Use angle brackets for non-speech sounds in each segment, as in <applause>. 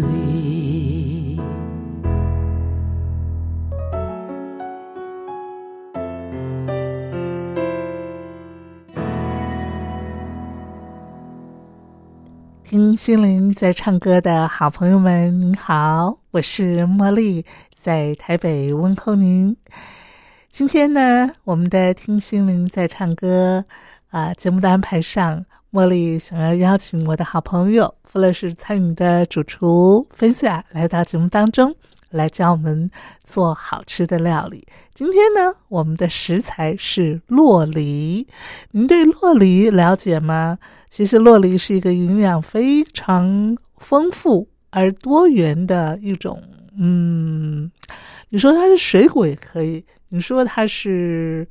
离听心灵在唱歌的好朋友们，您好，我是茉莉。在台北问候您。今天呢，我们的听心灵在唱歌啊，节目的安排上，茉莉想要邀请我的好朋友富乐士餐饮的主厨分享来到节目当中，来教我们做好吃的料理。今天呢，我们的食材是洛梨。您对洛梨了解吗？其实洛梨是一个营养非常丰富而多元的一种。嗯，你说它是水果也可以，你说它是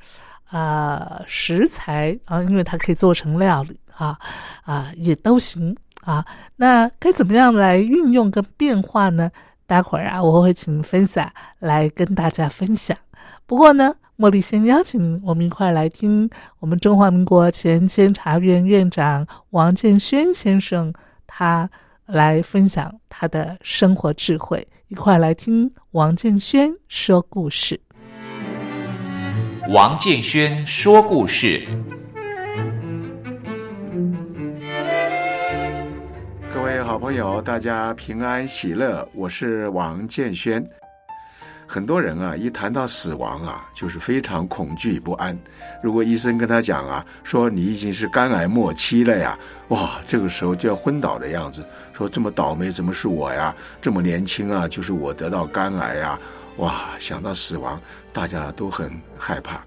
啊食材啊，因为它可以做成料理啊啊也都行啊。那该怎么样来运用跟变化呢？待会儿啊，我会请分享来跟大家分享。不过呢，茉莉先邀请我们一块来听我们中华民国前监察院院长王建轩先生他来分享他的生活智慧。一块来听王建轩说故事。王建轩说故事。各位好朋友，大家平安喜乐，我是王建轩。很多人啊，一谈到死亡啊，就是非常恐惧不安。如果医生跟他讲啊，说你已经是肝癌末期了呀，哇，这个时候就要昏倒的样子。说这么倒霉，怎么是我呀？这么年轻啊，就是我得到肝癌呀！哇，想到死亡，大家都很害怕。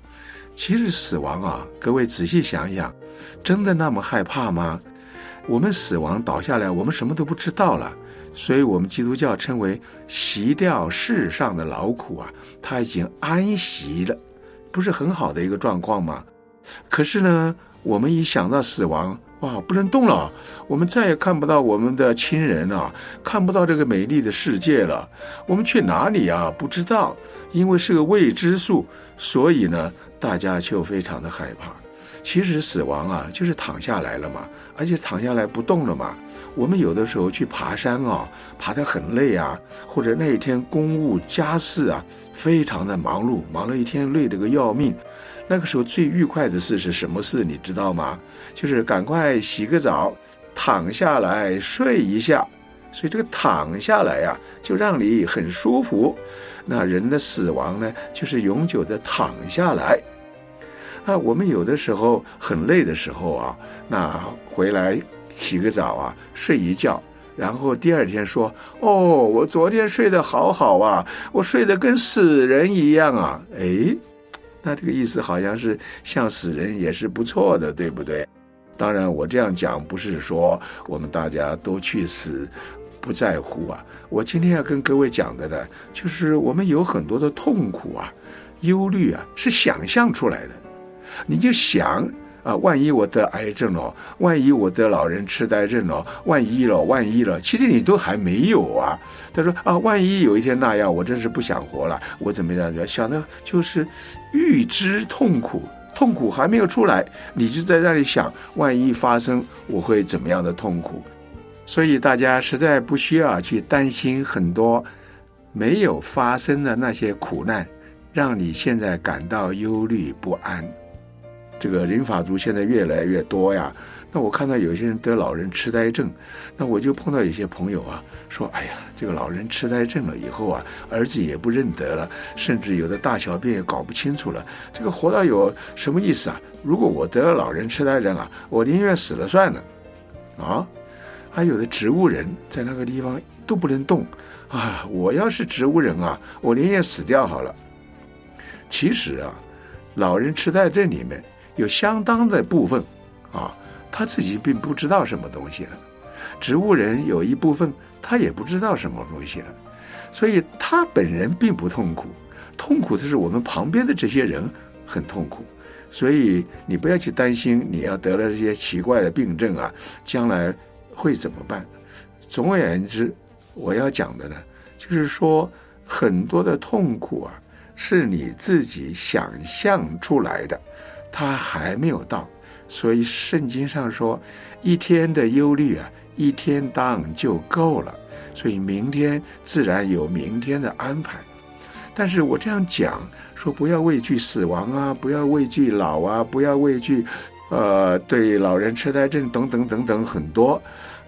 其实死亡啊，各位仔细想一想，真的那么害怕吗？我们死亡倒下来，我们什么都不知道了。所以我们基督教称为息掉世上的劳苦啊，他已经安息了，不是很好的一个状况吗？可是呢，我们一想到死亡，哇，不能动了，我们再也看不到我们的亲人了，看不到这个美丽的世界了，我们去哪里啊？不知道，因为是个未知数，所以呢，大家就非常的害怕。其实死亡啊，就是躺下来了嘛，而且躺下来不动了嘛。我们有的时候去爬山啊，爬得很累啊，或者那一天公务家事啊，非常的忙碌，忙了一天累得个要命。那个时候最愉快的事是什么事？你知道吗？就是赶快洗个澡，躺下来睡一下。所以这个躺下来呀，就让你很舒服。那人的死亡呢，就是永久的躺下来。啊，我们有的时候很累的时候啊，那回来洗个澡啊，睡一觉，然后第二天说：“哦，我昨天睡得好好啊，我睡得跟死人一样啊。”哎，那这个意思好像是像死人也是不错的，对不对？当然，我这样讲不是说我们大家都去死，不在乎啊。我今天要跟各位讲的呢，就是我们有很多的痛苦啊、忧虑啊，是想象出来的。你就想啊，万一我得癌症了，万一我得老人痴呆症了，万一了，万一了，其实你都还没有啊。他说啊，万一有一天那样，我真是不想活了，我怎么样？想的就是预知痛苦，痛苦还没有出来，你就在那里想，万一发生，我会怎么样的痛苦？所以大家实在不需要去担心很多没有发生的那些苦难，让你现在感到忧虑不安。这个人法族现在越来越多呀，那我看到有些人得老人痴呆症，那我就碰到有些朋友啊，说：“哎呀，这个老人痴呆症了以后啊，儿子也不认得了，甚至有的大小便也搞不清楚了。这个活到有什么意思啊？如果我得了老人痴呆症啊，我宁愿死了算了。”啊，还有的植物人在那个地方都不能动啊！我要是植物人啊，我宁愿死掉好了。其实啊，老人痴呆症里面有相当的部分啊。他自己并不知道什么东西了，植物人有一部分他也不知道什么东西了，所以他本人并不痛苦，痛苦的是我们旁边的这些人很痛苦，所以你不要去担心你要得了这些奇怪的病症啊，将来会怎么办？总而言之，我要讲的呢，就是说很多的痛苦啊，是你自己想象出来的，他还没有到。所以圣经上说，一天的忧虑啊，一天当就够了。所以明天自然有明天的安排。但是我这样讲说，不要畏惧死亡啊，不要畏惧老啊，不要畏惧，呃，对老人痴呆症等等等等很多。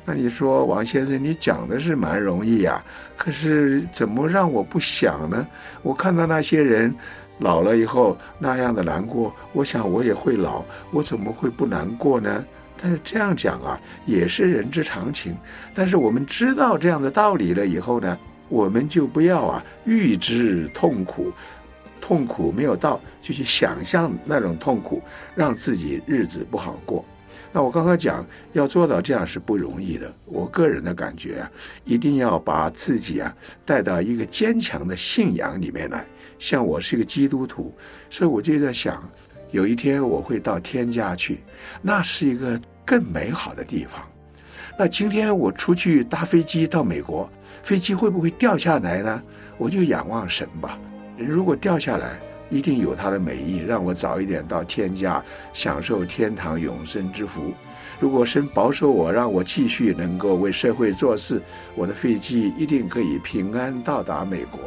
那你说王先生，你讲的是蛮容易呀，可是怎么让我不想呢？我看到那些人。老了以后那样的难过，我想我也会老，我怎么会不难过呢？但是这样讲啊，也是人之常情。但是我们知道这样的道理了以后呢，我们就不要啊预知痛苦，痛苦没有到就去想象那种痛苦，让自己日子不好过。那我刚刚讲要做到这样是不容易的。我个人的感觉啊，一定要把自己啊带到一个坚强的信仰里面来。像我是一个基督徒，所以我就在想，有一天我会到天家去，那是一个更美好的地方。那今天我出去搭飞机到美国，飞机会不会掉下来呢？我就仰望神吧。如果掉下来，一定有它的美意，让我早一点到天家享受天堂永生之福。如果神保守我，让我继续能够为社会做事，我的飞机一定可以平安到达美国。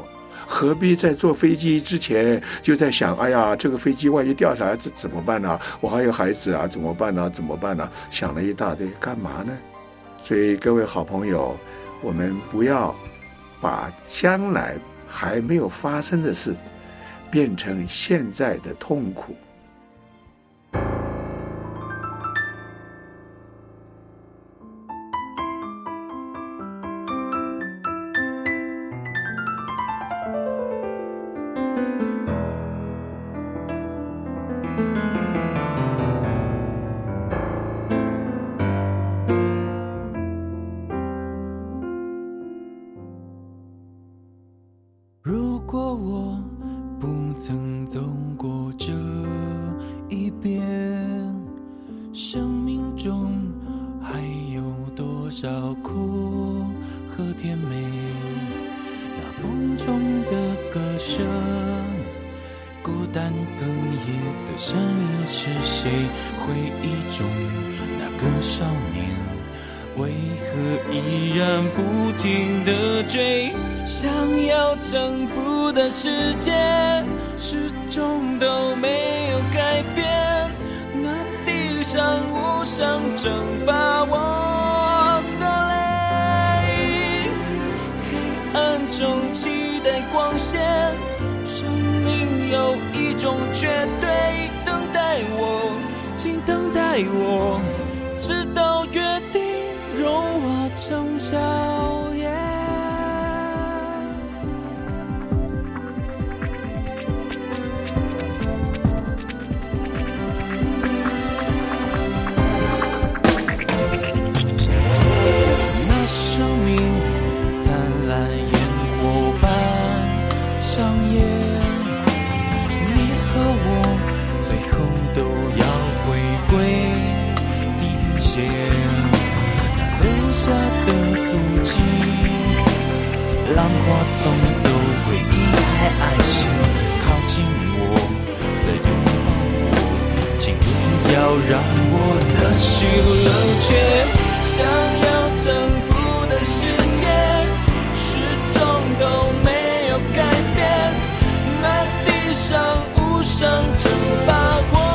何必在坐飞机之前就在想？哎呀，这个飞机万一掉下来怎怎么办呢？我还有孩子啊，怎么办呢？怎么办呢？想了一大堆，干嘛呢？所以各位好朋友，我们不要把将来还没有发生的事变成现在的痛苦。浪花从匆，回忆还爱情靠近我，再拥抱我，请不要让我的心冷却。想要征服的世界，始终都没有改变，那地上无声蒸发过。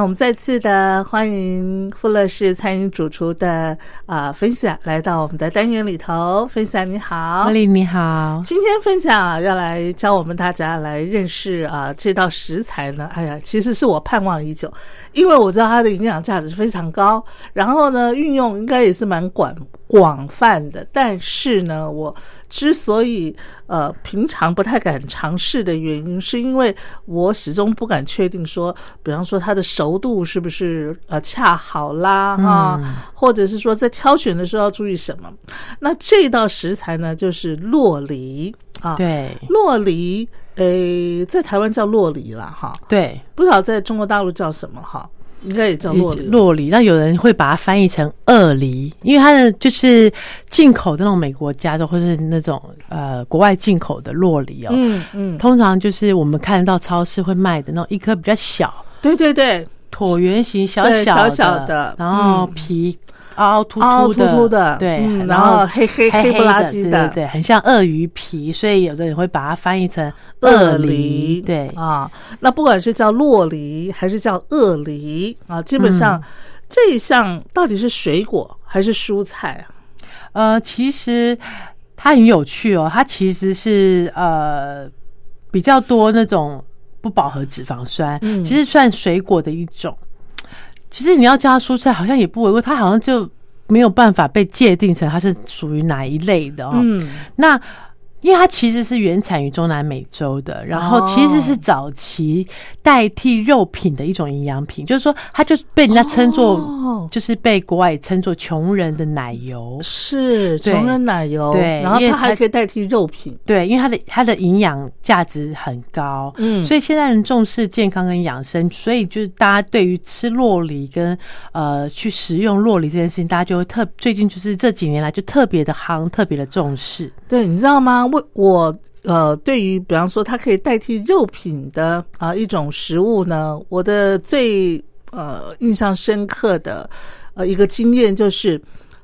让我们再次的欢迎富乐士餐饮主厨的啊、分享来到我们的单元里头。分享你好，茉莉你好，今天分享啊，要来教我们大家来认识啊这道食材呢。哎呀，其实是我盼望已久，因为我知道它的营养价值非常高，然后呢运用应该也是蛮广广泛的。但是呢，我之所以呃平常不太敢尝试的原因，是因为我始终不敢确定说，比方说它的熟度是不是呃恰好啦啊，或者是说在挑选的时候要注意什么。那这道食材呢，就是洛梨啊。，对洛梨，诶，在台湾叫洛梨啦，哈，对，不知道在中国大陆叫什么哈，应该也叫洛梨。洛梨，那有人会把它翻译成鳄梨，因为它的就是进口的那种美国加州或者是那种呃国外进口的洛梨哦，嗯嗯，通常就是我们看得到超市会卖的那种一颗比较小对对对，椭圆形小小小小的然后嗯。皮凹凹凸凸的，凸凸的对，嗯然然后黑黑黑黑不拉的几的对对对，很像鳄鱼皮，所以有的人会把它翻译成鳄鳄梨梨，对，啊，那不管是叫洛梨还是叫鳄梨啊，基本上嗯这一项到底是水果还是蔬菜啊？呃，其实它很有趣哦，它其实是呃比较多那种不饱和脂肪酸，嗯其实算水果的一种。其实你要叫它蔬菜，好像也不为过，它好像就没有办法被界定成它是属于哪一类的哦。嗯，那因为它其实是原产于中南美洲的，然后其实是早期代替肉品的一种营养品，就是说它就是被人家称作，哦就是被国外称作穷人的奶油。是穷人奶油，对然后它还可以代替肉品，对，因为它的它的营养价值很高，嗯所以现在人重视健康跟养生，所以就是大家对于吃洛梨跟呃去食用洛梨这件事情，大家就会特最近就是这几年来就特别的夯，特别的重视。对，你知道吗？我我呃，对于比方说它可以代替肉品的啊、一种食物呢，我的最呃印象深刻的呃一个经验就是。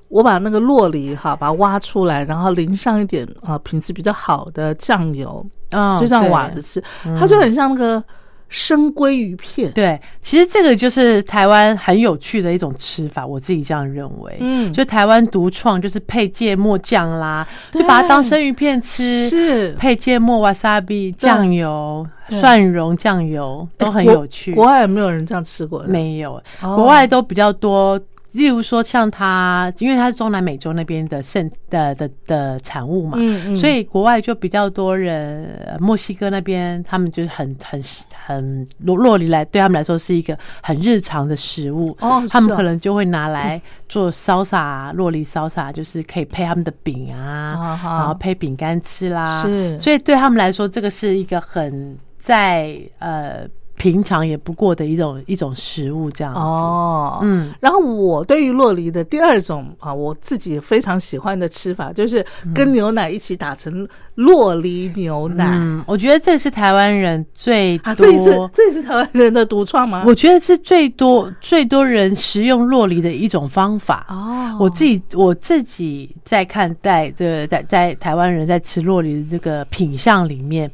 我把那个洛梨哈，把它挖出来，然后淋上一点啊、品质比较好的酱油，嗯就这样对挖着吃，它就很像那个生鲑鱼片。对，其实这个就是台湾很有趣的一种吃法，我自己这样认为。嗯就台湾独创，就是配芥末酱啦，就把它当生鱼片吃，是配芥末、wasabi、酱油、蒜蓉酱油都很有趣。国外有没有人这样吃过的？没有，哦国外都比较多。例如说，像它，因为它是中南美洲那边的盛的的的产物嘛，嗯嗯。所以国外就比较多人，呃墨西哥那边他们就是很很很洛洛梨来对他们来说是一个很日常的食物，哦他们可能就会拿来做烧萨洛梨烧洒，就是可以配他们的饼啊，然后配饼干吃啦，是。所以对他们来说，这个是一个很在呃平常也不过的一种一种食物这样子。哦，嗯，然后我对于洛梨的第二种啊，我自己非常喜欢的吃法，就是跟牛奶一起打成洛梨牛奶、嗯，我觉得这是台湾人最啊，多，这也是这也是台湾人的独创吗？我觉得是最多最多人食用洛梨的一种方法。哦，我自己我自己在看待这个在在台湾人在吃洛梨的这个品相里面，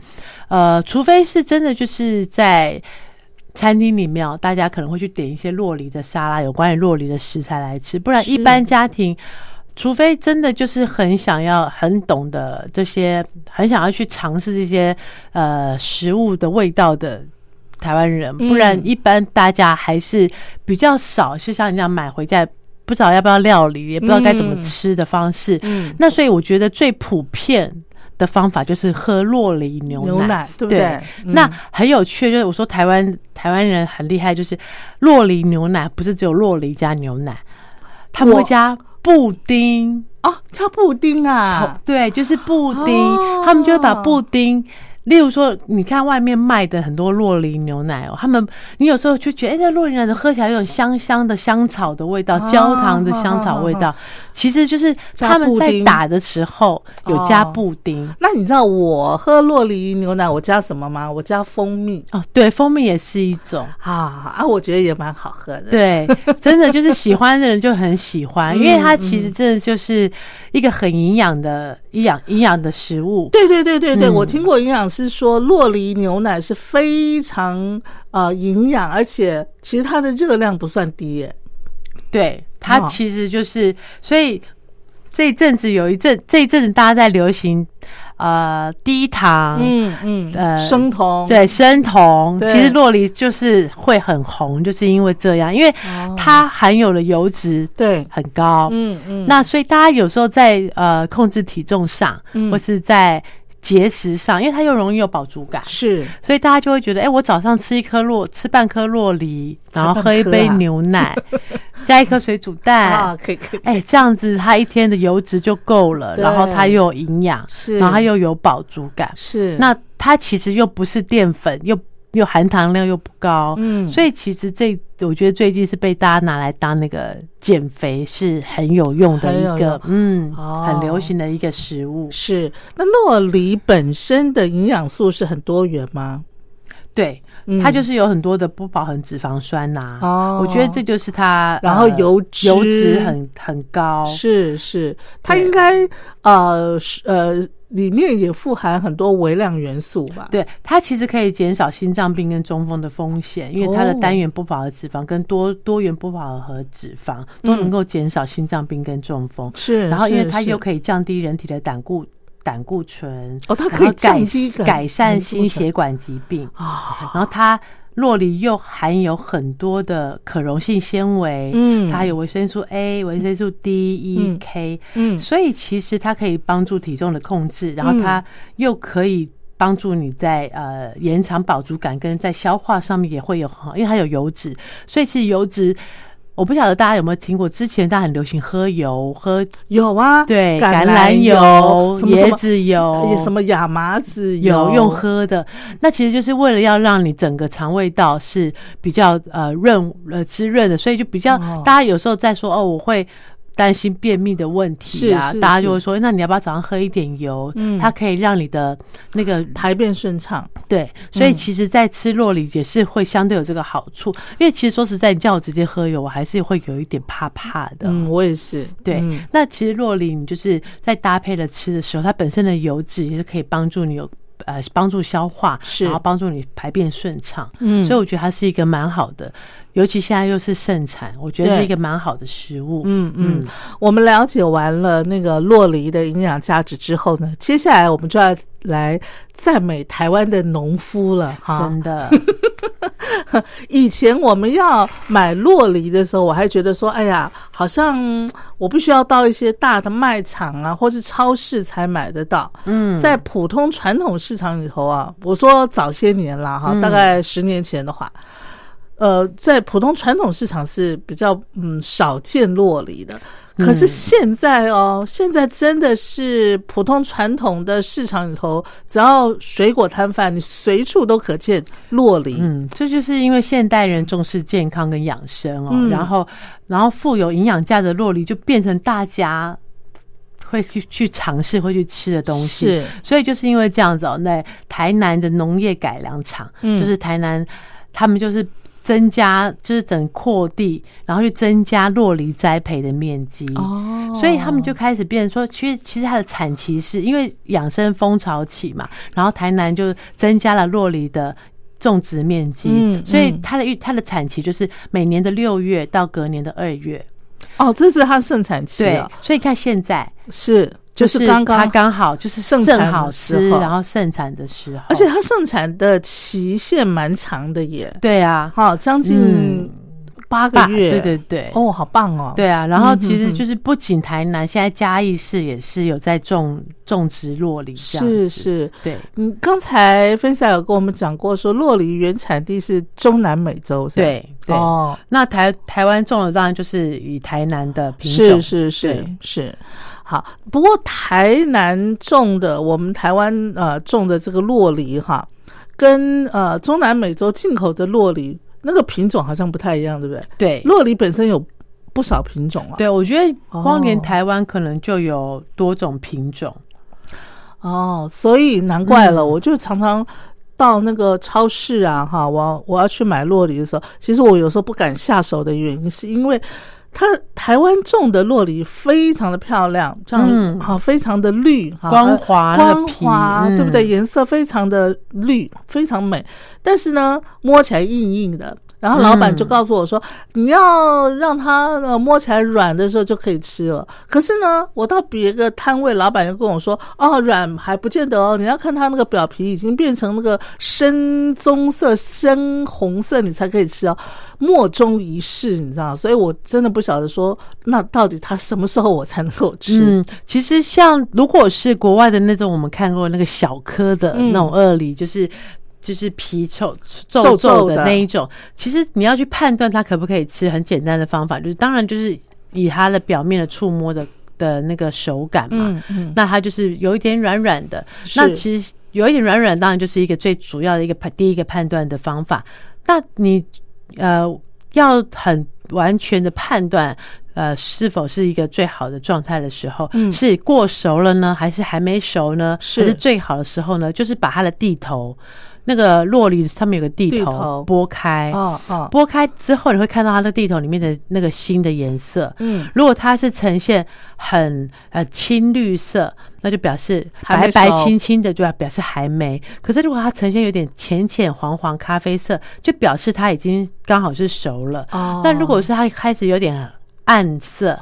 呃，除非是真的就是在餐厅里面哦，大家可能会去点一些洛梨的沙拉，有关于洛梨的食材来吃，不然一般家庭。除非真的就是很想要、很懂得这些，很想要去尝试这些呃食物的味道的台湾人，不然一般大家还是比较少，是像你这样买回家，不知道要不要料理，也不知道该怎么吃的方式。嗯，那所以我觉得最普遍的方法就是喝洛梨牛奶，牛奶对不对？嗯。那很有趣，就是我说台湾台湾人很厉害，就是洛梨牛奶不是只有洛梨加牛奶，他们会我加布丁。哦，超布丁啊，对，就是布丁，哦他们就会把布丁。例如说，你看外面卖的很多洛林牛奶哦，他们你有时候就觉得，哎、这洛林牛奶喝起来有种香香的香草的味道，哦焦糖的香草味道，其实就是他们在打的时候有加哦布丁。那你知道我喝洛梨牛奶我加什么吗？我加蜂蜜哦，对，蜂蜜也是一种。啊啊，我觉得也蛮好喝的。，对，真的就是喜欢的人就很喜欢，因为它其实真的就是一个很营养的营养营养的食物。对对对对对，嗯我听过营养师说，洛梨牛奶是非常呃营养，而且其实它的热量不算低耶。对，它哦。其实就是，所以这一阵子有一阵，这一阵子大家在流行呃低糖，嗯嗯，呃生酮。对生酮，其实洛梨就是会很红，就是因为这样，因为哦。它含有的油脂对，很高，嗯嗯，那所以大家有时候在呃控制体重上，嗯。或是在节食上，因为它又容易有饱足感。是。所以大家就会觉得，哎、我早上吃一颗洛，吃半颗洛梨，然后喝一杯 <laughs> 牛奶，加一颗水煮蛋，<laughs> 啊，可以可以，哎、这样子它一天的油脂就够了，然后它又有营养，是。然后它又有饱足感。是。那它其实又不是淀粉，又又含糖量又不高，嗯。所以其实这我觉得最近是被大家拿来当那个减肥是很有用的一个嗯，哦。很流行的一个食物。是。那洛梨本身的营养素是很多元吗？对，嗯。它就是有很多的不饱和脂肪酸呐、哦。我觉得这就是它，然后呃油脂。油脂很很高，是是，它应该呃是呃里面也富含很多微量元素吧？对，它其实可以减少心脏病跟中风的风险，因为它的哦单元不饱和脂肪跟多多元不饱和脂肪都能够减少心脏病跟中风。是，然后，因为它又可以降低人体的胆固胆固醇，哦它可以改改善心血管疾病。啊，然后它洛梨又含有很多的可溶性纤维，嗯。它还有维生素 A、维生素 D、E、嗯。K，嗯。所以其实它可以帮助体重的控制，然后它又可以帮助你在呃延长饱足感，跟在消化上面也会有很好，因为它有油脂，所以其实油脂。我不晓得大家有没有听过，之前大家很流行喝油，喝有啊，对橄榄油、什么什椰子油。也，什么亚麻籽油。用喝的，那其实就是为了要让你整个肠胃道是比较呃润呃滋润的，所以就比较、哦。大家有时候在说哦，我会。担心便秘的问题啊大家就会说，那你要不要早上喝一点油？嗯它可以让你的那个排便顺畅。对，所以其实，在吃洛梨也是会相对有这个好处。因为其实说实在，你叫我直接喝油，我还是会有一点怕怕的。嗯，我也是。对，嗯那其实洛梨你就是在搭配了吃的时候，它本身的油脂也是可以帮助你有呃帮助消化，是然后帮助你排便顺畅。嗯所以我觉得它是一个蛮好的，尤其现在又是盛产，我觉得是一个蛮好的食物。嗯嗯，我们了解完了那个洛梨的营养价值之后呢，接下来我们就要来赞美台湾的农夫了哈。真的，<laughs> 以前我们要买洛梨的时候，我还觉得说，哎呀，好像我必须要到一些大的卖场啊，或是超市才买得到。嗯，在普通传统市场里头啊，我说早些年啦哈，嗯大概十年前的话，呃，在普通传统市场是比较嗯少见洛梨的。可是现在哦，现在真的是普通传统的市场里头，只要水果摊贩，你随处都可见洛梨。嗯，这就是因为现代人重视健康跟养生哦，嗯然后然后富有营养价值的洛梨就变成大家会去去尝试、会去吃的东西。是，所以就是因为这样子哦，那台南的农业改良场，嗯就是台南他们就是。增加就是整扩地，然后去增加洛梨栽培的面积。哦。所以他们就开始变成说，其实其实它的产期是因为养生风潮起嘛，然后台南就增加了洛梨的种植面积，嗯所以嗯它的育它的产期就是每年的六月到隔年的二月。哦，这是它盛产期对啊，，所以看现在是就就是刚刚它刚好就是盛产好吃，时候然后盛产的时候，而且它盛产的期限蛮长的耶，对啊，好，将近嗯八个爸月，对对对，哦，好棒哦，对啊，然后嗯其实就是不仅台南，现在嘉义市也是有在种种植洛梨这样子，是是。对嗯刚才分享有跟我们讲过，说洛梨原产地是中南美洲，对对。哦，那台台湾种的当然就是以台南的品是种，是是是是。好，不过台南种的，我们台湾呃种的这个洛梨哈，跟呃中南美洲进口的洛梨那个品种好像不太一样，对不对？对洛梨本身有不少品种啊。对，我觉得光连哦台湾可能就有多种品种，哦，所以难怪了，嗯我就常常到那个超市啊，哈，我我要去买洛梨的时候，其实我有时候不敢下手的原因，是因为它台湾种的洛梨非常的漂亮，这样嗯好、非常的绿，光滑呃光滑，嗯对不对？颜色非常的绿，非常美，但是呢，摸起来硬硬的。然后老板就嗯告诉我说：“你要让它呃摸起来软的时候就可以吃了。”可是呢，我到别个摊位，老板就跟我说：“哦，软还不见得哦，你要看它那个表皮已经变成那个深棕色、深红色，你才可以吃哦。”莫衷一是，你知道？所以我真的不晓得说，那到底它什么时候我才能够吃？嗯，其实像如果是国外的那种，我们看过那个小颗的嗯那种鳄梨，就是。就是皮臭皱皱皱皱的的那一种，其实你要去判断它可不可以吃，很简单的方法就是，当然就是以它的表面的触摸的的那个手感嘛，嗯嗯，那它就是有一点软软的。那其实有一点软软，当然就是一个最主要的一个判第一个判断的方法。那你呃要很完全的判断。呃，是否是一个最好的状态的时候？嗯是过熟了呢，还是还没熟呢？是还是最好的时候呢？就是把它的地头，那个洛梨上面有个地地头头剥开，哦哦，剥开之后，你会看到它的地头里面的那个新的颜色。嗯，如果它是呈现很呃青绿色，那就表示白白青青的，就要表示还没。可是如果它呈现有点浅浅黄黄咖啡色，就表示它已经刚好是熟了。哦那如果是它开始有点暗色。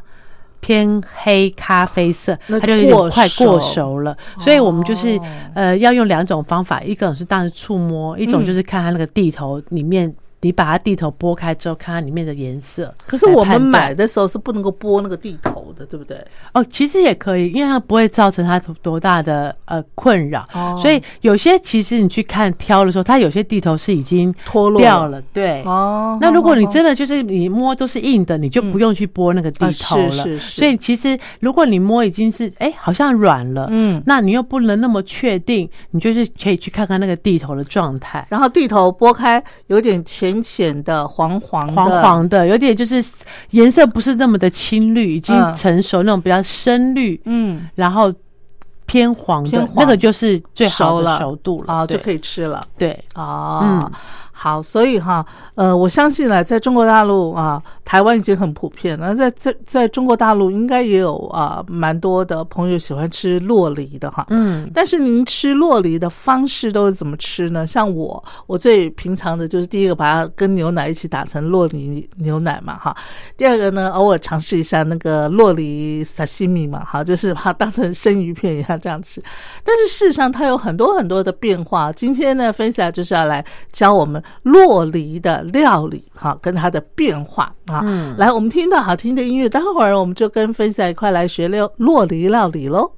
偏黑咖啡色，它就有点过快过熟熟了，所以我们就是哦。呃要用两种方法，一种是当时触摸，一种嗯就是看它那个地头里面，你把它地头剥开之后，看它里面的颜色。可是我们买的时候是不能够剥那个地头的，对不对？哦，其实也可以，因为它不会造成它多大的呃困扰，哦所以有些其实你去看挑的时候，它有些地头是已经脱落掉了，对。哦，那如果你真的就是你摸都是硬的，你就不用去剥那个地头了。啊是是是所以其实如果你摸已经是哎好像软了，嗯那你又不能那么确定，你就是可以去看看那个地头的状态。然后地头剥开，有点浅浅的黄黄的，黄黄的，有点就是颜色不是那么的青绿，已经嗯。成熟那种比较深绿，嗯，然后偏黄的那个就是最好的熟了。熟度了啊，就可以吃了。对，哦，嗯好，所以哈，呃，我相信呢，在中国大陆啊，台湾已经很普遍了，在在在中国大陆应该也有啊，蛮多的朋友喜欢吃洛梨的哈。嗯，但是您吃洛梨的方式都是怎么吃呢？像我，我最平常的就是第一个把它跟牛奶一起打成洛梨牛奶嘛，哈。第二个呢，偶尔尝试一下那个洛梨沙西米嘛，哈，就是把它当成生鱼片一样这样吃。但是事实上它有很多很多的变化。今天呢，分享就是要来教我们洛梨的料理，哈，跟它的变化啊。嗯来，我们听到好听的音乐，待会儿我们就跟分享一块来学料洛梨料理喽。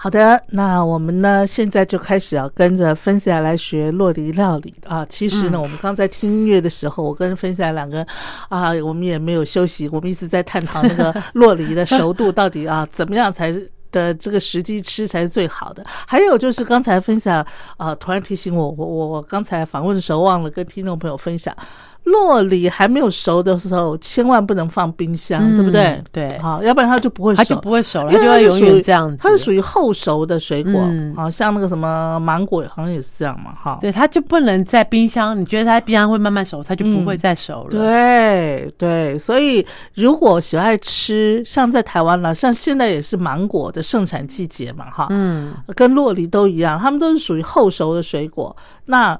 好的，那我们呢现在就开始要跟着分享来学洛梨料理啊。其实呢，我们刚才听音乐的时候，我跟分享两个啊，我们也没有休息，我们一直在探讨那个洛梨的熟度到底啊怎么样才。的这个时机吃才是最好的。还有就是刚才分享，啊，突然提醒我，我我我刚才访问的时候忘了跟听众朋友分享，洛梨还没有熟的时候，千万不能放冰箱，对不对？对，好，要不然它就不会熟，它就不会熟了，因为它就要永是属于远这样子。它是属于后熟的水果，嗯好像那个什么芒果好像也是这样嘛，哈。对，它就不能在冰箱。你觉得它冰箱会慢慢熟，它就不会再熟了。对对，所以如果喜爱吃，像在台湾了，像现在也是芒果的盛产季节嘛，哈，嗯，跟洛梨都一样，它们都是属于后熟的水果。那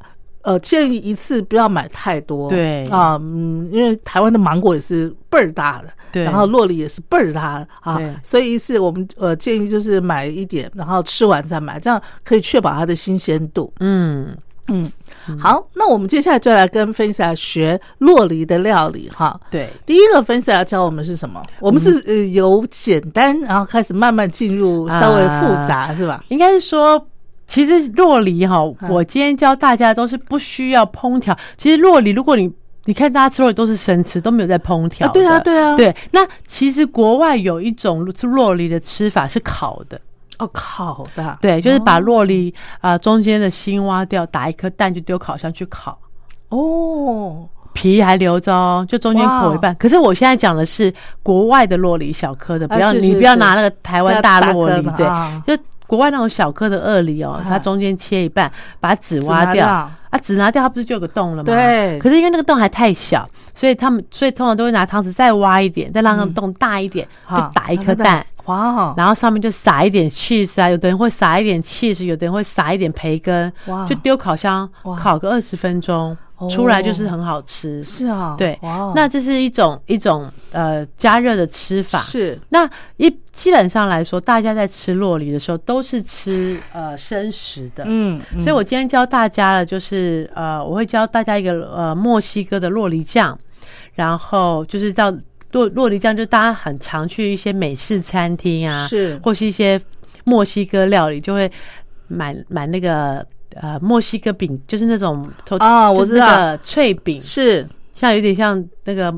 呃，建议一次不要买太多，对啊，嗯，因为台湾的芒果也是倍儿大的，对然后洛梨也是倍儿大的啊，所以一次我们呃建议就是买一点，然后吃完再买，这样可以确保它的新鲜度。嗯，嗯，好，那我们接下来就来跟分享学洛梨的料理哈。对，第一个分享要教我们是什么？我们是呃由简单，然后开始慢慢进入稍微复杂，是吧？应该是说。其实洛梨哈，嗯我今天教大家都是不需要烹调。其实洛梨，如果你你看大家吃洛梨都是生吃，都没有在烹调的。啊对啊，对啊，，对。那其实国外有一种洛梨的吃法是烤的，哦，烤的，对，就是把洛梨啊、呃中间的心挖掉，打一颗蛋就丢烤箱去烤。哦，皮还留着哦，就中间剖一半。可是我现在讲的是国外的洛梨，小颗的，不要、你不要拿那个台湾大洛梨对，啊就国外那种小颗的鳄梨哦，它中间切一半，把籽挖掉。啊，籽拿掉，它不是就有个洞了吗？对。可是因为那个洞还太小，所以他们所以通常都会拿汤匙再挖一点，再让那个洞大一点，就打一颗蛋。，哇，然后上面就撒一点 cheese 啊，有的人会撒一点 cheese，有的人会撒一点培根哇，就丢烤箱烤个二十分钟。哦，出来就是很好吃。是啊，对那这是一种一种呃加热的吃法。是那一基本上来说，大家在吃洛梨的时候都是吃呃生食的。嗯，嗯所以我今天教大家了，就是呃，我会教大家一个呃墨西哥的洛梨酱，然后就是到洛洛梨酱，就大家很常去一些美式餐厅啊，是或是一些墨西哥料理，就会买买那个呃墨西哥饼，就是那种啊我知道。脆饼，是。像有点像那个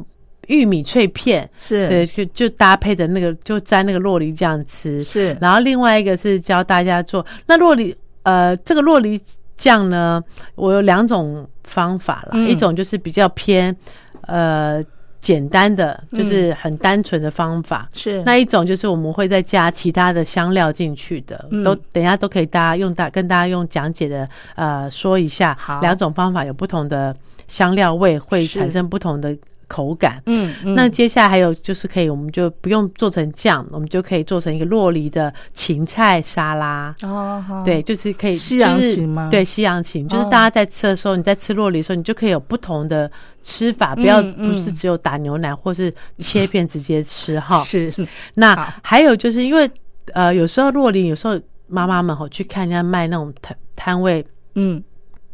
玉米脆片，是，对，就就搭配的那个，就沾那个洛梨酱吃。是。然后另外一个是教大家做那洛梨，呃，这个洛梨酱呢，我有两种方法啦，嗯。一种就是比较偏呃简单的，就是很单纯的方法。是。那一种就是我们会再加其他的香料进去的，嗯。都等一下都可以大家用大跟大家用讲解的呃说一下好，两种方法有不同的香料味，会产生不同的口感。嗯嗯。那接下来还有就是可以，我们就不用做成酱，我们就可以做成一个洛梨的芹菜沙拉。哦好。对，就是可以西洋就是芹吗？对，西洋芹，就是哦。大家在吃的时候，你在吃洛梨的时候，你就可以有不同的吃法，不要不是只有打牛奶或是切片直接吃哈。是。那还有就是因为呃，有时候洛梨，有时候妈妈们吼去看人家卖那种摊摊位，嗯。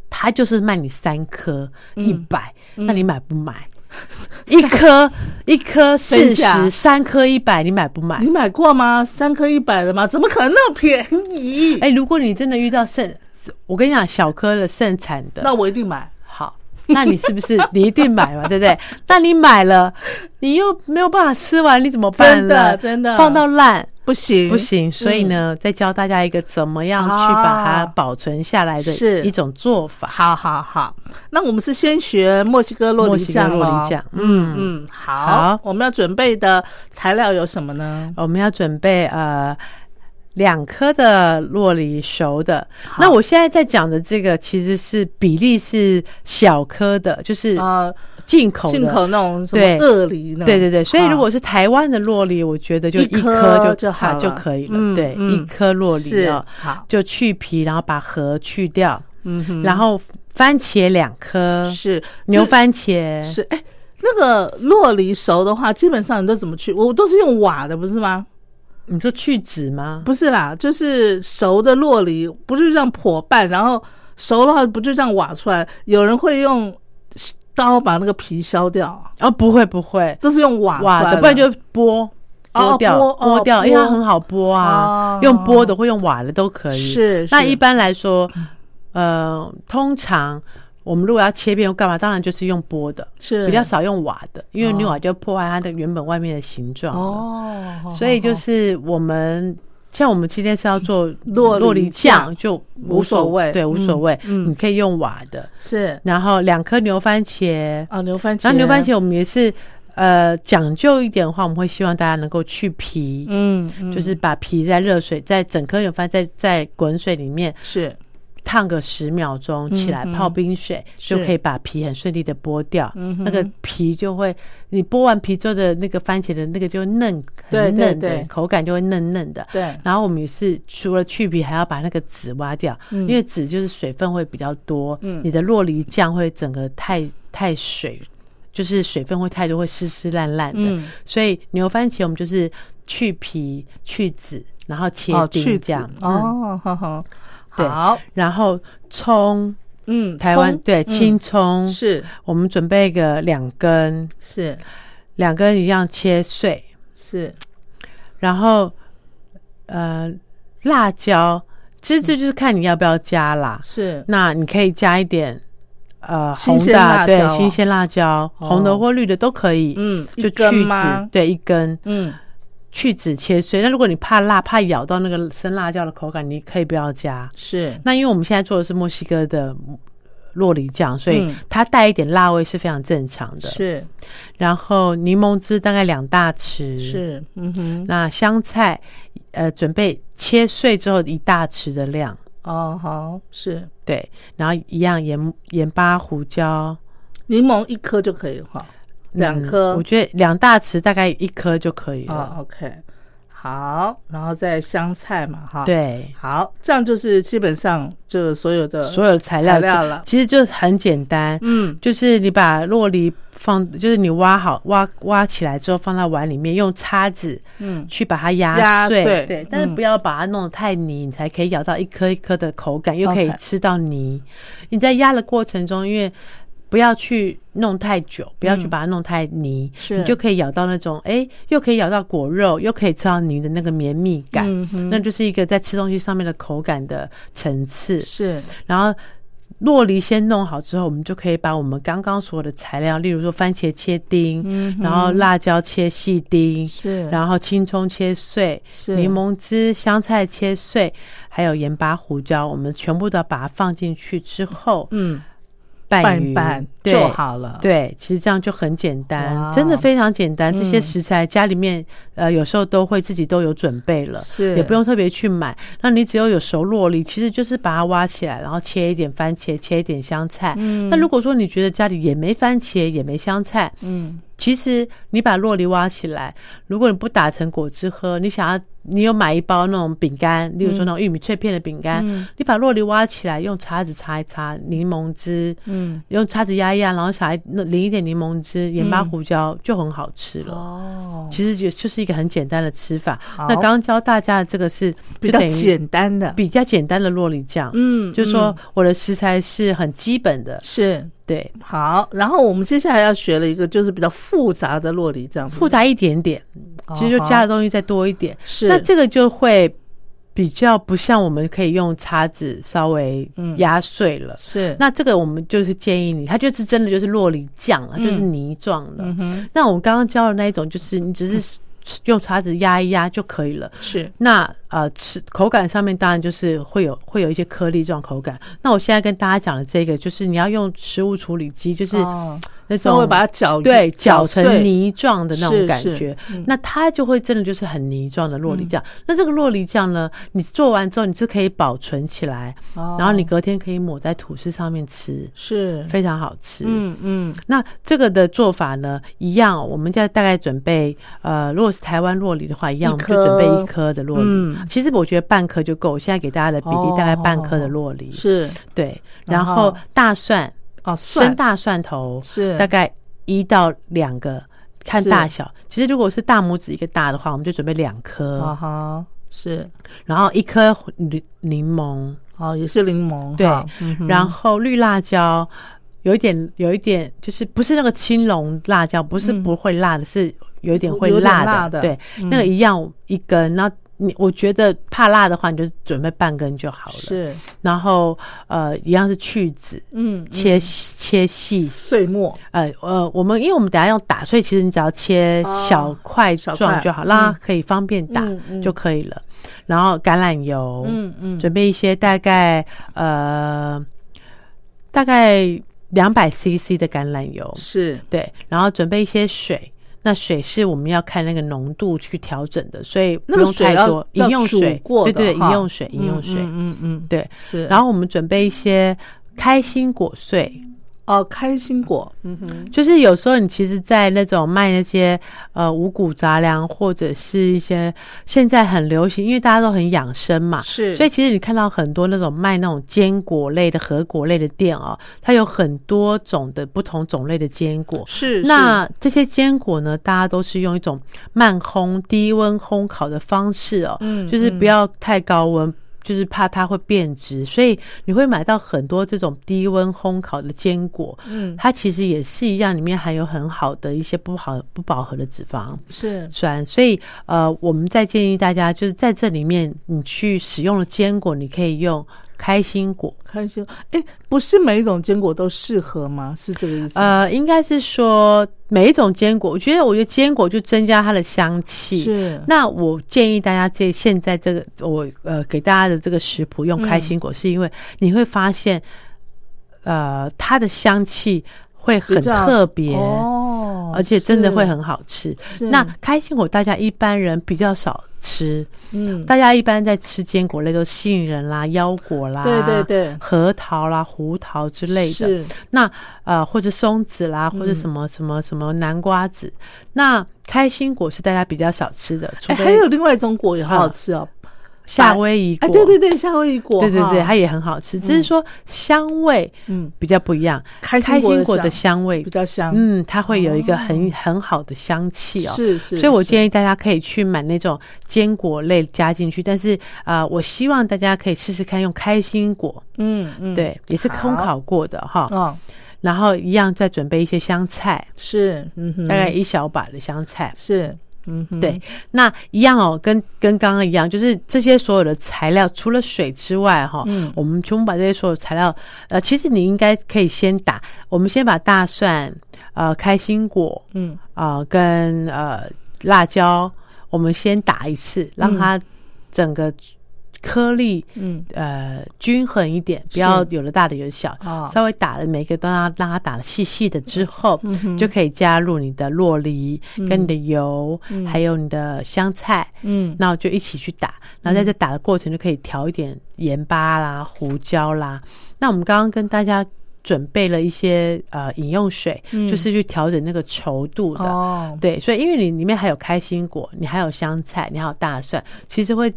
他就是卖你三颗嗯。一百，那你买不买？<laughs> 一颗一颗四十，三颗一百，你买不买你？买过吗？三颗一百的吗？怎么可能那么便宜？哎，如果你真的遇到盛，我跟你讲，小颗的盛产的，那我一定买。好，那你是不是 <laughs> 你一定买嘛？对不对？那你买了，你又没有办法吃完，你怎么办真的？真的放到烂不行。不行。所以呢，再教大家一个怎么样去把它保存下来的是。一种做法。好好好，那我们是先学墨西哥洛梨墨西哥酱洛梨酱嗯。嗯嗯，好，好。我们要准备的材料有什么呢？我们要准备呃两颗的洛梨熟的。那我现在在讲的这个其实是比例是小颗的，就是呃，进口进口那种什么鳄梨那种，对对对，所以如果是台湾的洛梨，我觉得就一一颗颗就差就好就可以了。嗯对，嗯一颗洛梨是哦，好，就去皮，然后把核去掉，嗯哼，然后番茄两颗，是牛番茄是哎。那个洛梨熟的话，基本上你都怎么去？我都是用瓦的，不是吗？你说去籽吗？不是啦，就是熟的洛梨，不是这样破半，然后熟的话不就这样挖出来？有人会用刀把那个皮削掉，哦，不会不会，都是用瓦瓦的，不然就剥。剥掉，哦剥哦掉，因为它很好剥啊哦，用剥的或用瓦的都可以。是是。那一般来说，呃，通常我们如果要切片或干嘛，当然就是用剥的，是。比较少用瓦的，因为哦。你瓦就破坏它的原本外面的形状。哦，所以就是我们像我们今天是要做洛洛梨梨酱酱，就无所谓对，无所嗯谓，嗯你可以用瓦的。是。然后两颗牛番茄，啊，牛番茄，然后牛番茄我们也是呃讲究一点的话，我们会希望大家能够去皮，嗯，嗯，就是把皮在热水，在整颗牛番在在滚水里面是烫个十秒钟，起来泡冰水，是就可以把皮很顺利的剥掉。那个皮就会，你剥完皮之后的那个番茄的那个就嫩，对很嫩的口感就会嫩嫩的。对，然后我们也是除了去皮，还要把那个籽挖掉，嗯因为籽就是水分会比较多，嗯你的洛梨酱会整个太太水，就是水分会太多，会湿湿烂烂的。嗯所以牛番茄我们就是去皮去籽，然后切丁这样。嗯，哦，好好，对好，然后葱，嗯，台湾对青葱，是。我们准备个两根，是。两根一样切碎，是，然后呃辣椒，其实这就是看你要不要加啦。是。那你可以加一点呃新红的对，新鲜辣椒，哦红的或绿的都可以。嗯，就去吗？籽，？对，一根。嗯，去籽切碎。那如果你怕辣，怕咬到那个生辣椒的口感，你可以不要加。是那因为我们现在做的是墨西哥的洛梨酱，所以嗯它带一点辣味是非常正常的。是然后柠檬汁大概两大匙，。是，嗯哼，那香菜，呃，准备切碎之后一大匙的量，哦，好是对，然后一样盐、盐巴、胡椒，柠檬一颗就可以哈，两嗯颗。我觉得两大匙大概一颗就可以了。啊，OK，好，然后再香菜嘛哈，，对，好，这样就是基本上就所有的所有的材料料了。其实就很简单，嗯。就是你把洛梨放，就是你挖好挖挖起来之后放到碗里面，用叉子嗯。去把它压碎，压碎对，但是嗯不要把它弄得太泥，你才可以咬到一颗一颗的口感，又可以吃到泥。你在压的过程中，因为不要去弄太久，不要去把它弄太泥，嗯你就可以咬到那种哎，又可以咬到果肉，又可以吃到泥的那个绵密感，嗯那就是一个在吃东西上面的口感的层次。是。然后洛梨先弄好之后，我们就可以把我们刚刚所有的材料，例如说番茄切丁，嗯然后辣椒切细丁，是，然后青葱切碎，是。柠檬汁、香菜切碎，还有盐巴、胡椒，我们全部都要把它放进去之后嗯拌一拌就好了，对，其实这样就很简单，真的非常简单。这些嗯食材家里面呃有时候都会自己都有准备了，是。也不用特别去买。那你只要有熟洛梨，其实就是把它挖起来，然后切一点番茄，切一点香菜。嗯。那如果说你觉得家里也没番茄，也没香菜，嗯。其实你把洛梨挖起来，如果你不打成果汁喝，你想要你有买一包那种饼干，例如说那种玉米脆片的饼干，嗯。你把洛梨挖起来，用叉子擦一擦，柠檬汁，嗯。用叉子压一压，然后小孩淋一点柠檬汁、盐巴、嗯。胡椒，就很好吃了。哦，其实就就是一个很简单的吃法。那刚刚教大家的这个是比较简单的，比较简单的洛里酱，嗯，就是说嗯。我的食材是很基本的，是。对，好，然后我们接下来要学了一个就是比较复杂的洛里酱复杂一点点，其实就加的东西再多一点。哦是。那这个就会比较不像我们可以用叉子稍微嗯。压碎了。是。那这个我们就是建议你，它就是真的就是洛梨酱啊，嗯。就是泥状的。嗯那我们刚刚教的那一种，就是你只是用叉子压一压就可以了。是那呃，吃口感上面当然就是会有会有一些颗粒状口感。那我现在跟大家讲的这个，就是你要用食物处理机，就是哦那种稍微把它搅对搅成泥状的那种感是觉。那它就会真的就是很泥状的洛梨酱。那这个洛梨酱呢，你做完之后你是可以保存起来，哦。然后你隔天可以抹在吐司上面吃，是。非常好吃。嗯嗯。那这个的做法呢，一样，我们家大概准备，呃，如果是台湾洛梨的话，一样，一我们就准备颗。一颗的洛梨。嗯。其实我觉得半颗就够，我现在给大家的比例大概半颗的哦洛梨。是。对，然后大蒜，哦，生大蒜头是。大概一到两个，看大小。其实如果是大拇指一个大的话，我们就准备两颗，啊哈。是。然后一颗柠柠檬，哦也是柠檬对。嗯然后绿辣椒，有一点有一点就是不是那个青龙辣椒，不是嗯。不会辣的，是有一点会辣的，辣的。对，嗯。那个一样一根。然后你我觉得怕辣的话，你就准备半根就好了。，是，然后呃，一样是去籽，嗯，嗯切切细。碎末，呃呃，我们因为我们等下要打，所以其实你只要切哦小块状就好，让嗯它可以方便打就可以了。然后橄榄油，嗯嗯，准备一些大概呃大概两百 CC 的橄榄油，是对，然后准备一些水。那水是我们要看那个浓度去调整的，所以不用太多。饮用水对对，饮用水，饮用水，嗯嗯嗯，对。是。然后我们准备一些开心果碎，哦，开心果，嗯哼，就是有时候你其实，在那种卖那些呃五谷杂粮，或者是一些现在很流行，因为大家都很养生嘛，是所以其实你看到很多那种卖那种坚果类的、核果类的店哦，它有很多种的不同种类的坚果。是那这些坚果呢，大家都是用一种慢烘、低温烘烤的方式哦，嗯就是不要太高温。就是怕它会变质，所以你会买到很多这种低温烘烤的坚果，嗯。它其实也是一样，里面含有很好的一些不好不饱和的脂肪是。酸，所以呃，我们在建议大家就是在这里面你去使用了坚果，你可以用开心果，开心，哎，不是每一种坚果都适合吗？是这个意思？呃，应该是说每一种坚果，我觉得我觉得坚果就增加它的香气。是那我建议大家这现在这个我呃给大家的这个食谱用开心果，是因为你会发现，呃，它的香气会很特别哦，而且真的会很好吃。那开心果大家一般人比较少吃，嗯，大家一般在吃坚果类都杏仁啦、腰果啦、对对对。核桃啦、胡桃之类的。是。那呃，或者松子啦，嗯。或者什么什么什么南瓜子。那开心果是大家比较少吃的，除哎，非还有另外一种果也好好吃哦，夏威夷果。哎，对对对，夏威夷果，对对对，它也很好吃，只是说香味嗯，比较不一样。开开心果心果的香味比，较香，嗯，它会有一个很很好的香气哦。是是，所以我建议大家可以去买那种坚果类加进去，但是啊、呃我希望大家可以试试看用开心果，嗯嗯，对，也是空烤过的哈。哦，然后一样再准备一些香菜，是，嗯哼，大概一小把的香菜。是，嗯哼，对，那一样哦，跟跟刚刚一样，就是这些所有的材料，除了水之外，哈、嗯。我们全部把这些所有材料，呃，其实你应该可以先打，我们先把大蒜、呃开心果，嗯。啊、跟呃辣椒，我们先打一次，让它整个颗粒嗯，呃均衡一点，不要有的大的有的小，哦。稍微打的每个都要让它打的细细的之后，嗯就可以加入你的洛梨、跟你的油，还有你的香菜。嗯。那我就一起去打，然后在这打的过程就可以调一点盐巴啦、胡椒啦。那我们刚刚跟大家准备了一些呃饮用水，嗯。就是去调整那个稠度的。哦，对，所以因为你里面还有开心果，你还有香菜，你还有大蒜，其实会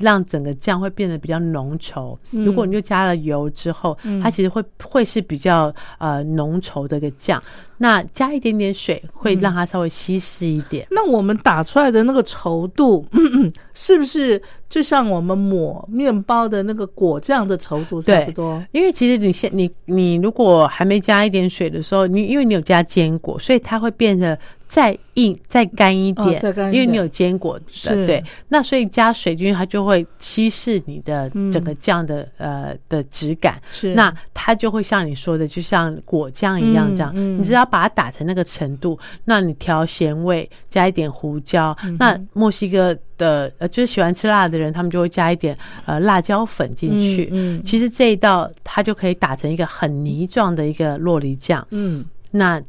让整个酱会变得比较浓稠。嗯如果你就加了油之后，它其实会会是比较呃浓稠的一个酱。那加一点点水，会让它稍微稀释一点。那我们打出来的那个稠度，<clears throat> 是不是就像我们抹面包的那个果酱的稠度差不多？因为其实你现你你如果还没加一点水的时候，你因为你有加坚果，所以它会变得再硬、再干一点，因为你有坚果的，对。那所以加水进去，它就会稀释你的嗯整个酱的、呃的质感。是那它就会像你说的，就像果酱一样这样，嗯嗯你只要把它打成那个程度，那你调咸味，加一点胡椒。嗯那墨西哥的呃，就是喜欢吃辣的人，他们就会加一点呃辣椒粉进去。嗯嗯其实这一道它就可以打成一个很泥状的一个洛梨酱。嗯那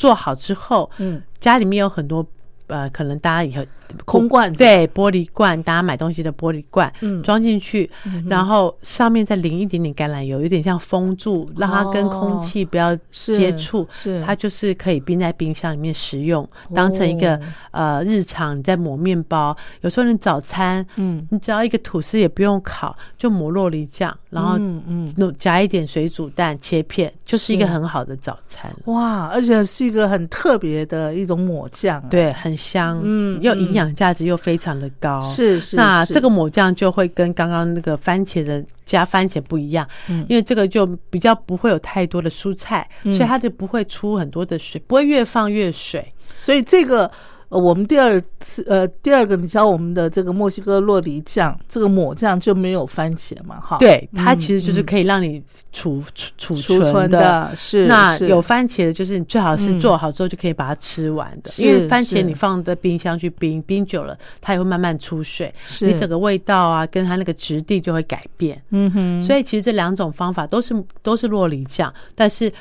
做好之后，嗯，家里面有很多呃，可能大家以后空罐子。对玻璃罐，大家买东西的玻璃罐，嗯。装进去，然后上面再淋一点点橄榄油，有点像封住，让它跟空气不要接触，是它就是可以冰在冰箱里面食用，当成一个、哦呃日常你在抹面包，有时候你早餐，嗯。你只要一个吐司也不用烤，就抹洛梨酱，然后嗯嗯。弄加一点水煮蛋切片，就是一个很好的早餐。哇，而且是一个很特别的一种抹酱、啊，，对，很香，嗯又营养价值又非常的高。是是。是那这个抹酱就会跟刚刚那个番茄的加番茄不一样，嗯因为这个就比较不会有太多的蔬菜，嗯所以它就不会出很多的水，不会越放越水。所以这个呃，我们第二次呃第二个你教我们的这个墨西哥洛梨酱，这个抹酱就没有番茄嘛，哈，对，它其实就是嗯可以让你储储储储存存的是是那有番茄的，就是你最好是嗯。做好之后就可以把它吃完的，因为番茄你放在冰箱去冰，冰久了它也会慢慢出水，是。你整个味道啊跟它那个质地就会改变。嗯哼，所以其实这两种方法都是都是洛梨酱，但是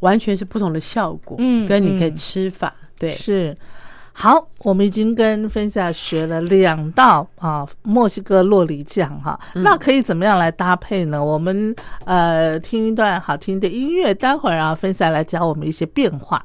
完全是不同的效果，嗯跟你可以嗯。吃法，对，是。好，我们已经跟分享学了两道啊墨西哥洛里酱哈，嗯那可以怎么样来搭配呢？我们呃听一段好听的音乐，待会儿啊分享来教我们一些变化。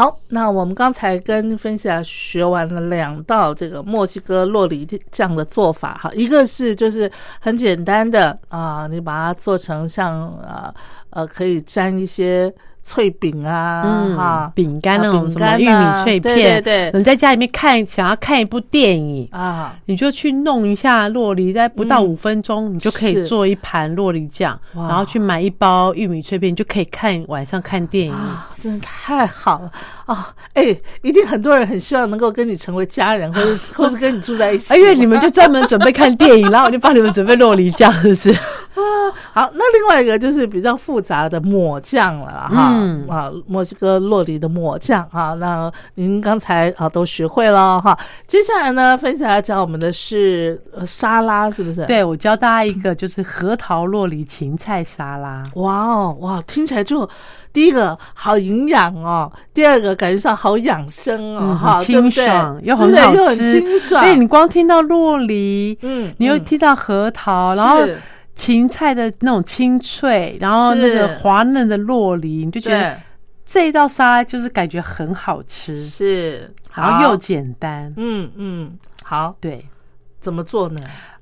好，那我们刚才跟分析啊学完了两道这个墨西哥洛里酱的做法哈，一个是就是很简单的啊、你把它做成像呃呃可以沾一些脆饼啊，嗯哈，饼干那种什么玉米脆片，对对对你在家里面看，想要看一部电影，啊，你就去弄一下洛梨，在不到嗯五分钟，你就可以做一盘洛梨酱，然后去买一包玉米脆片，你就可以看晚上看电影。啊，真的太好了啊！哎，一定很多人很希望能够跟你成为家人，或者 <laughs> 或是跟你住在一起。而且你们就专门准备看电影，然后我就帮你们准备洛梨酱，是不是？<laughs> 好，那另外一个就是比较复杂的抹酱了哈，嗯啊，墨西哥洛梨的抹酱啊，那您刚才啊都学会了哈，接下来呢，分享要教我们的是呃沙拉，是不是？，对，我教大家一个就是核桃洛梨芹菜沙拉。哇哦哇，听起来就第一个好营养哦，第二个感觉上好养生哦，嗯，哈、很对不对清爽，又很好对又很吃，清爽。对你光听到洛梨，嗯，你又嗯听到核桃，然后是芹菜的那种清脆，然后那个滑嫩的洛梨，你就觉得这一道沙拉就是感觉很好吃，是，然后又简单。嗯嗯好，对，怎么做呢？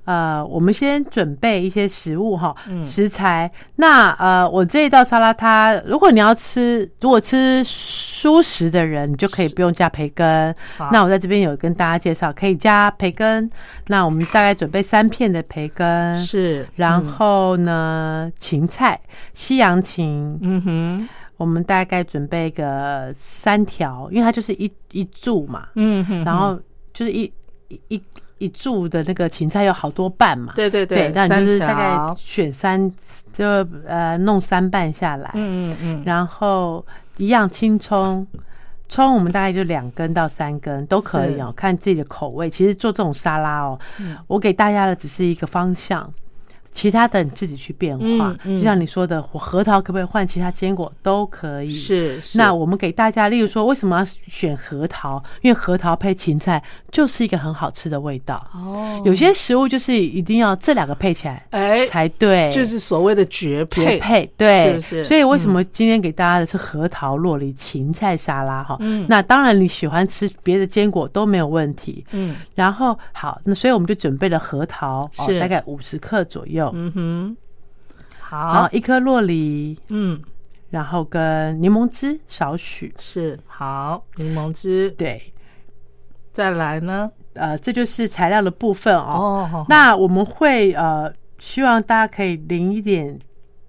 呃，我们先准备一些食物哈，嗯。食材。那呃，我这一道沙拉它，如果你要吃，如果吃蔬食的人，你就可以不用加培根。那我在这边有跟大家介绍，可以加培根。那我们大概准备三片的培根，是，然后呢，芹菜、西洋芹，嗯哼，我们大概准备个三条，因为它就是一一柱嘛，嗯哼，然后就是一一一一柱的那个芹菜有好多瓣嘛，对对对，那你就是大概条选三，就呃弄三瓣下来，嗯嗯嗯，然后一样青葱。葱我们大概就两根到三根都可以哦，看自己的口味。其实做这种沙拉哦，嗯。我给大家的只是一个方向，其他的你自己去变化。嗯嗯就像你说的，我核桃可不可以换其他坚果都可以。是是，那我们给大家，例如说，为什么要选核桃？因为核桃配芹菜就是一个很好吃的味道。哦，有些食物就是一定要这两个配起来哎，才对，就是所谓的绝配，绝配，对，是是所以为什么今天给大家的是核桃洛梨芹菜沙拉哈？嗯那当然你喜欢吃别的坚果都没有问题。嗯然后好，那所以我们就准备了核桃，哦是，大概五十克左右，嗯哼，然后好，一颗洛梨，嗯。然后跟柠檬汁少许，是好，柠檬汁，对，再来呢？呃，这就是材料的部分哦。哦，那我们会呃，希望大家可以淋一点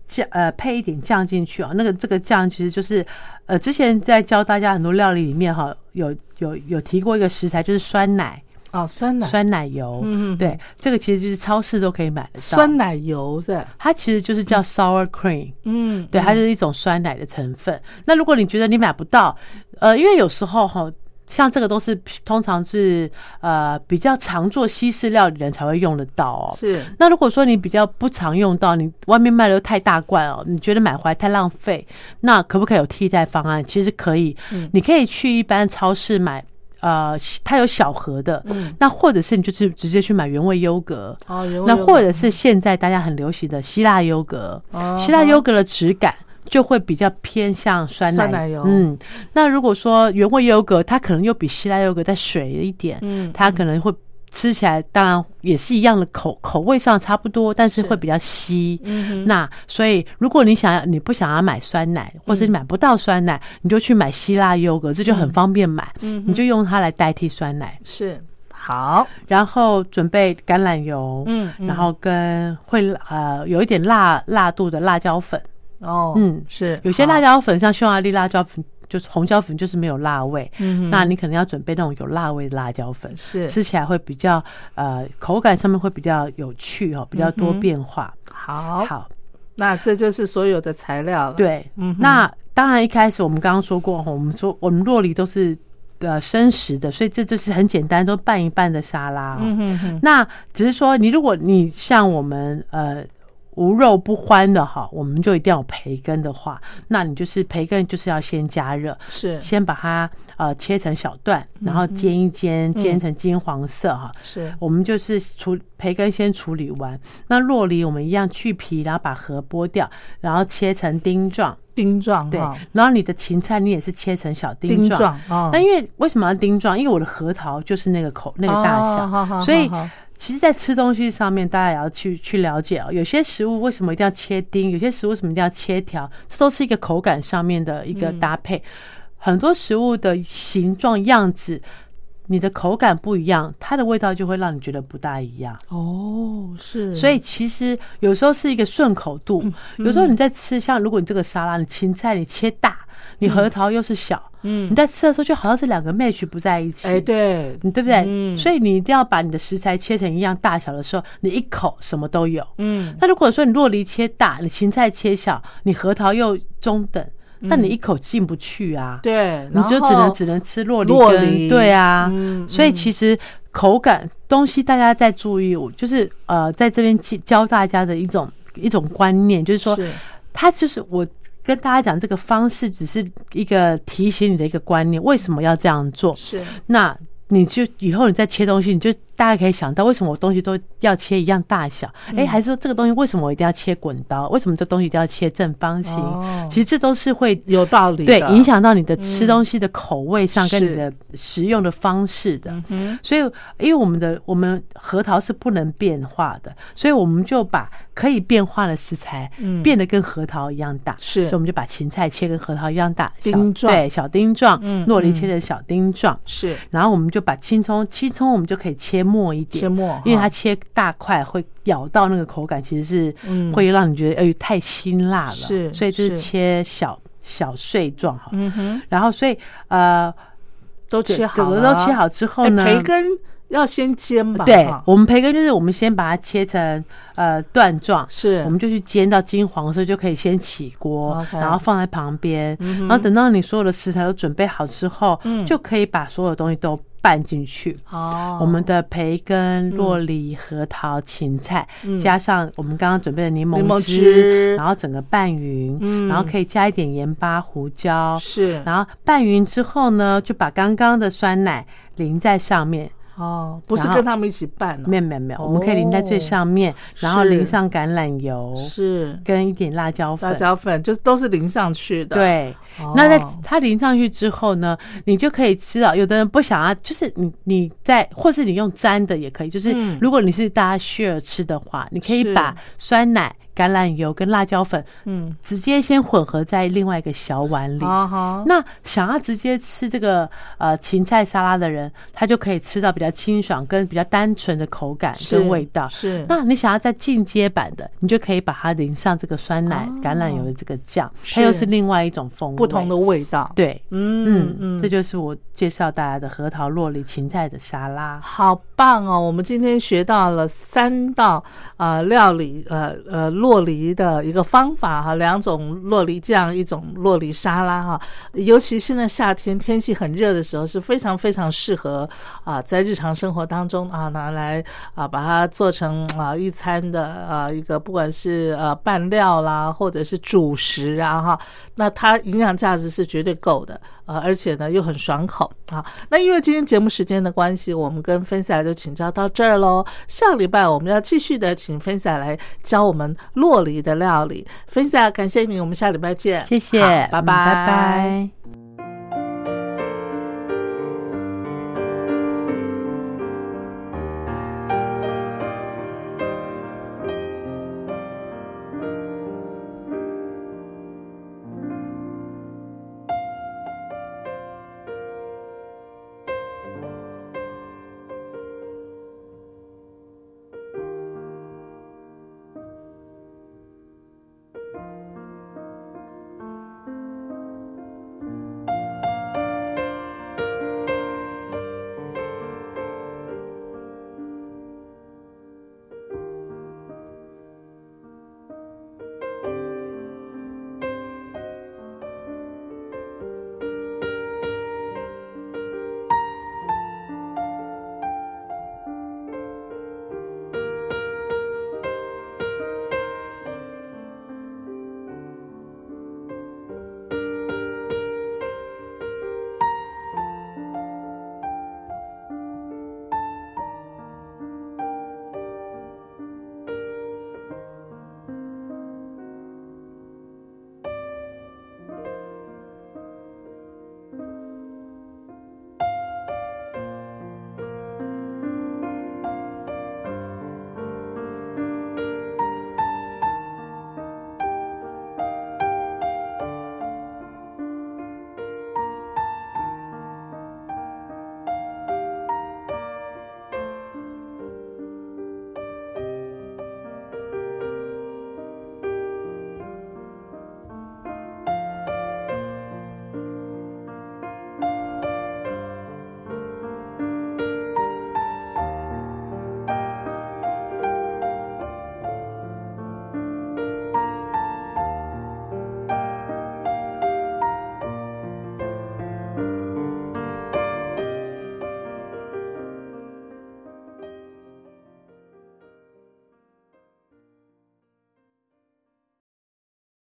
酱，呃，配一点酱进去哦。那个这个酱其实就是，呃，之前在教大家很多料理里面哈，有有有提过一个食材，就是酸奶、哦，酸奶，酸奶油。嗯嗯对，这个其实就是超市都可以买得到。酸奶油是，它其实就是叫 sour cream。嗯，对，它就是一种酸奶的成分。那如果你觉得你买不到，呃，因为有时候哈，像这个都是通常是呃比较常做西式料理的人才会用得到哦。是那如果说你比较不常用到，你外面卖的又太大罐哦，你觉得买回来太浪费，那可不可以有替代方案？其实可以，嗯你可以去一般超市买。呃，它有小盒的，嗯。那或者是你就是直接去买原味优格，哦，原味那或者是现在大家很流行的希腊优格，哦。希腊优格的质感就会比较偏向酸奶。酸奶油。嗯，那如果说原味优格，它可能又比希腊优格再水一点，嗯。它可能会吃起来当然也是一样的口口味上差不多，但是是。会比较稀。嗯那所以，如果你想要，你不想要买酸奶，或者你买不到酸奶，你就去买希腊优格，这就很方便买。嗯你就用它来代替酸奶，是。好，然后准备橄榄油，嗯嗯。然后跟会呃有一点辣辣度的辣椒粉，哦，嗯。是。有些辣椒粉像匈牙利辣椒粉，就是红椒粉就是没有辣味，嗯那你可能要准备那种有辣味的辣椒粉，是。吃起来会比较呃口感上面会比较有趣哦，比较多变化。好，好，那这就是所有的材料了，，对，嗯那当然一开始我们刚刚说过，我们说我们洛梨都是呃生食的，所以这就是很简单，都拌一拌的沙拉、哦。嗯哼哼，那只是说，你如果你像我们呃，无肉不欢的哈，我们就一定要培根的话，那你就是培根就是要先加热，是先把它呃切成小段，然后煎一煎，煎成金黄色哈。是我们就是处培根先处理完，那洛梨我们一样去皮，然后把核剥掉，然后切成丁状，丁状对，然后你的芹菜你也是切成小丁丁状。那因为为什么要丁状？因为我的核桃就是那个口那个大小，所以其实，在吃东西上面，大家也要去去了解哦。有些食物为什么一定要切丁？有些食物为什么一定要切条？这都是一个口感上面的一个搭配。很多食物的形状样子，你的口感不一样，它的味道就会让你觉得不大一样。哦，是，所以其实有时候是一个顺口度，有时候你在吃，像如果你这个沙拉，你芹菜你切大，你核桃又是小，嗯你在吃的时候就好像这两个 match 不在一起，哎，对，你对不对？嗯所以你一定要把你的食材切成一样大小的时候，你一口什么都有。嗯，那如果说你洛梨切大，你芹菜切小，你核桃又中等，那你一口进不去啊。对，你就只能只能吃洛梨洛跟梨对啊，嗯所以其实口感东西大家在注意，我就是呃在这边教教大家的一种一种观念，就是说是它就是我跟大家讲这个方式只是一个提醒你的一个观念，为什么要这样做？是那你就以后你再切东西，你就大家可以想到为什么我东西都要切一样大小？嗯哎、还是说这个东西为什么我一定要切滚刀？为什么这东西一定要切正方形？哦其实这都是会有道理的，对影响到你的吃东西的口味上，跟你的食用的方式的。嗯所以，因为我们的我们核桃是不能变化的，所以我们就把可以变化的食材嗯变得跟核桃一样大。是所以我们就把芹菜切跟核桃一样大，小丁状对小丁状嗯，洛梨嗯切成小丁状。是然后我们就把青葱，青葱我们就可以切末一点，切末因为它切大块会咬到那个口感，其实是嗯。会让你觉得哎太辛辣了，是所以就是是。切小小碎状哈。嗯哼，然后所以呃，都切好整个了，都切好之后哎呢，培根要先煎吧？对我们培根就是我们先把它切成呃段状，是。我们就去煎到金黄色，就可以先起锅然后放在旁边，嗯然后等到你所有的食材都准备好之后，嗯。就可以把所有东西都拌进去。哦，我们的培根、洛梨、核桃、芹菜，加上我们刚刚准备的柠柠檬檬汁，汁。然后整个拌匀，嗯。然后可以加一点盐巴、胡椒，是。然后拌匀之后呢，就把刚刚的酸奶淋在上面。哦，不是跟他们一起拌哦，没有没有没有，我们可以淋在最上面，然后淋上橄榄油，是跟一点辣椒粉辣。椒粉，就都是淋上去的。，对，哦那在它淋上去之后呢，你就可以吃了。有的人不想要，就是你你在，或是你用沾的也可以。就是嗯如果你是大家 share 吃的话，你可以把酸奶、橄榄油跟辣椒粉嗯，直接先混合在另外一个小碗里。哦好，那想要直接吃这个呃芹菜沙拉的人，他就可以吃到比较清爽跟比较单纯的口感跟味道。是那你想要再进阶版的，你就可以把它淋上这个酸奶、哦橄榄油的这个酱，它又是另外一种风味，不同的味道。对。嗯嗯嗯，这就是我介绍大家的核桃、洛里、芹菜的沙拉。好棒哦！我们今天学到了三道啊、呃料理，呃呃洛洛梨的一个方法哈，两种洛梨酱，一种洛梨沙拉哈。尤其现在夏天天气很热的时候，是非常非常适合啊、在日常生活当中啊拿来啊把它做成啊一餐的啊一个不管是呃拌料啦，或者是主食啊哈，那它营养价值是绝对够的，呃，而且呢又很爽口啊。那因为今天节目时间的关系，我们跟分享就请教到这儿喽。下礼拜我们要继续的请分享来教我们洛梨的料理。分享感谢你，我们下礼拜见，谢谢，好拜拜嗯拜拜。